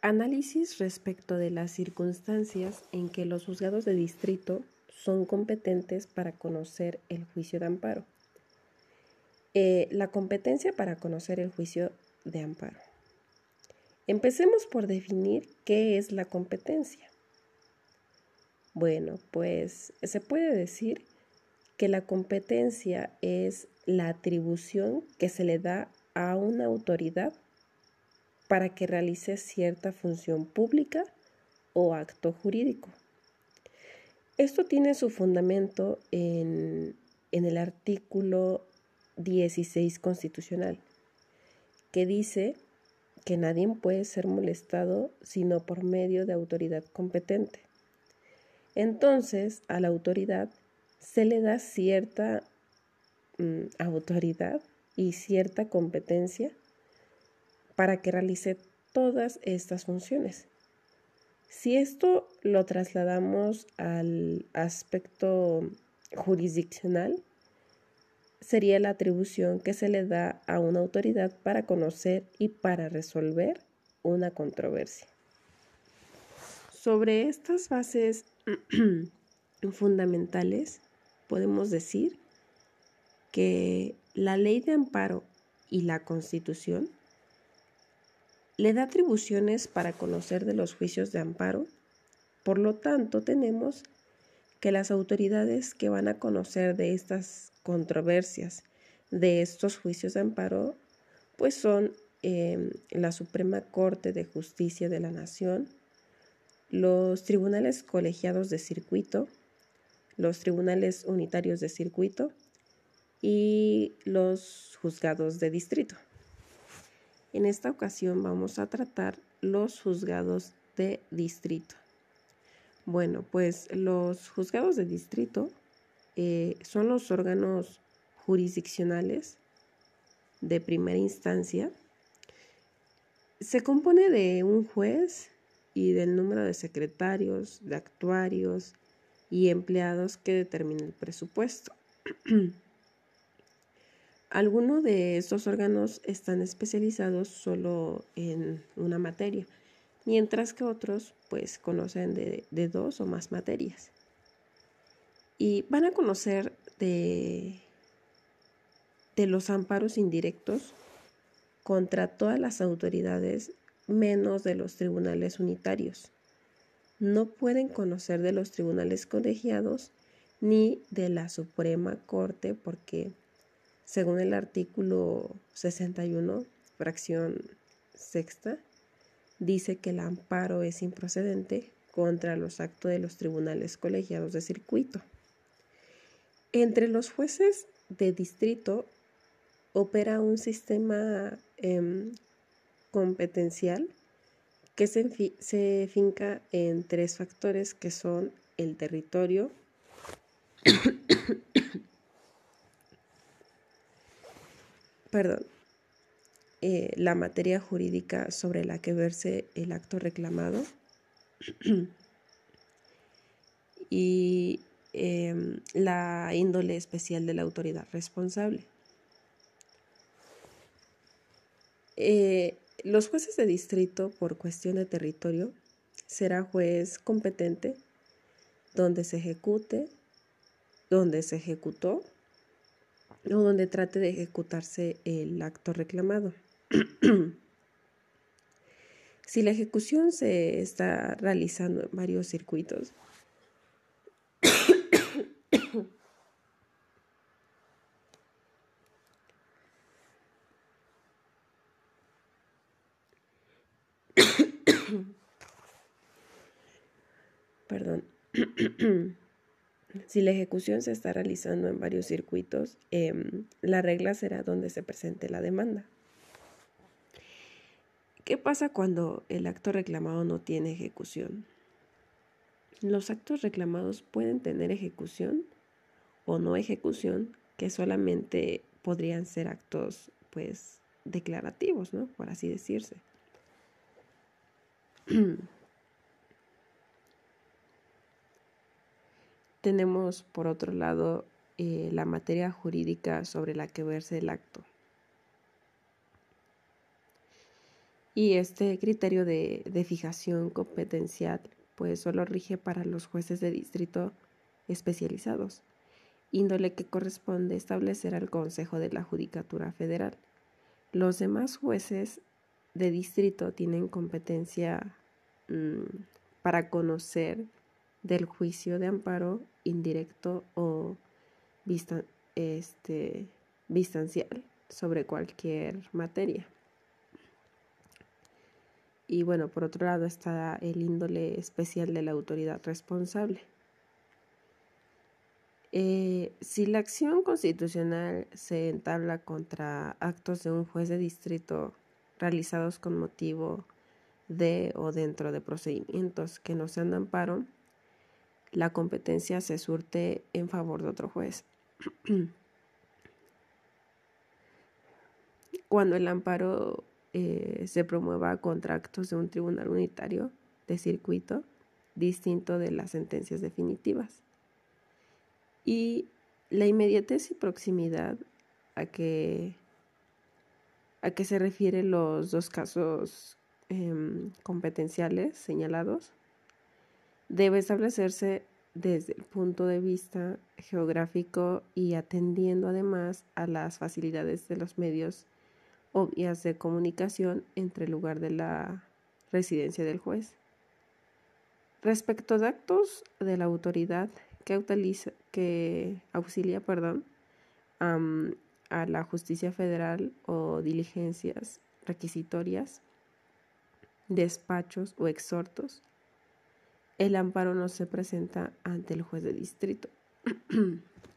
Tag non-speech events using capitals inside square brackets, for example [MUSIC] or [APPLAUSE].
Análisis respecto de las circunstancias en que los juzgados de distrito son competentes para conocer el juicio de amparo. Eh, la competencia para conocer el juicio de amparo. Empecemos por definir qué es la competencia. Bueno, pues se puede decir que la competencia es la atribución que se le da a una autoridad para que realice cierta función pública o acto jurídico. Esto tiene su fundamento en, el artículo 16 constitucional, que dice que nadie puede ser molestado sino por medio de autoridad competente. Entonces, a la autoridad se le da cierta mm, autoridad y cierta competencia para que realice todas estas funciones. Si esto lo trasladamos al aspecto jurisdiccional, sería la atribución que se le da a una autoridad para conocer y para resolver una controversia. Sobre estas bases [CLEARS THROAT] fundamentales, podemos decir que la ley de amparo y la constitución le da atribuciones para conocer de los juicios de amparo. Por lo tanto, tenemos que las autoridades que van a conocer de estas controversias, de estos juicios de amparo, pues son em, la Suprema Corte de Justicia de la Nación, los tribunales colegiados de circuito, los tribunales unitarios de circuito y los juzgados de distrito. En esta ocasión vamos a tratar los juzgados de distrito. Bueno, pues los juzgados de distrito eh, son los órganos jurisdiccionales de primera instancia. Se compone de un juez y del número de secretarios, de actuarios y empleados que determina el presupuesto. [CLEARS THROAT] Algunos de estos órganos están especializados solo en una materia, mientras que otros pues conocen de, dos o más materias. Y van a conocer de, de los amparos indirectos contra todas las autoridades menos de los tribunales unitarios. No pueden conocer de los tribunales colegiados ni de la Suprema Corte porque según el artículo 61, fracción sexta, dice que el amparo es improcedente contra los actos de los tribunales colegiados de circuito. Entre los jueces de distrito opera un sistema em, competencial que se, se finca en tres factores que son el territorio, perdón, eh, la materia jurídica sobre la que verse el acto reclamado [CLEARS THROAT] y em, la índole especial de la autoridad responsable. Eh, los jueces de distrito, por cuestión de territorio, será juez competente donde se ejecute, donde se ejecutó o donde trate de ejecutarse el acto reclamado. [CLEARS THROAT] si la ejecución se está realizando en varios circuitos, [COUGHS] perdón. Si la ejecución se está realizando en varios circuitos, em, la regla será donde se presente la demanda. ¿Qué pasa cuando el acto reclamado no tiene ejecución? Los actos reclamados pueden tener ejecución o no ejecución, que solamente podrían ser actos pues declarativos, ¿no? Por así decirse. [CLEARS THROAT] Tenemos, por otro lado, eh, la materia jurídica sobre la que verse el acto. Y este criterio de, de fijación competencial pues solo rige para los jueces de distrito especializados, índole que corresponde establecer al Consejo de la Judicatura Federal. Los demás jueces de distrito tienen competencia mm, para conocer del juicio de amparo indirecto o vista, este, distancial sobre cualquier materia. Y bueno, por otro lado está el índole especial de la autoridad responsable. Eh, si la acción constitucional se entabla contra actos de un juez de distrito realizados con motivo de o dentro de procedimientos que no sean de amparo, la competencia se surte en favor de otro juez. [CLEARS THROAT] Cuando el amparo eh, se promueva contra actos de un tribunal unitario de circuito distinto de las sentencias definitivas. Y la inmediatez y proximidad a que, a se refieren los dos casos em, competenciales señalados debe establecerse desde el punto de vista geográfico y atendiendo además a las facilidades de los medios obvias de comunicación entre el lugar de la residencia del juez. Respecto de actos de la autoridad que, auxilia perdón, a la justicia federal o diligencias requisitorias, despachos o exhortos, el amparo no se presenta ante el juez de distrito. [CLEARS THROAT]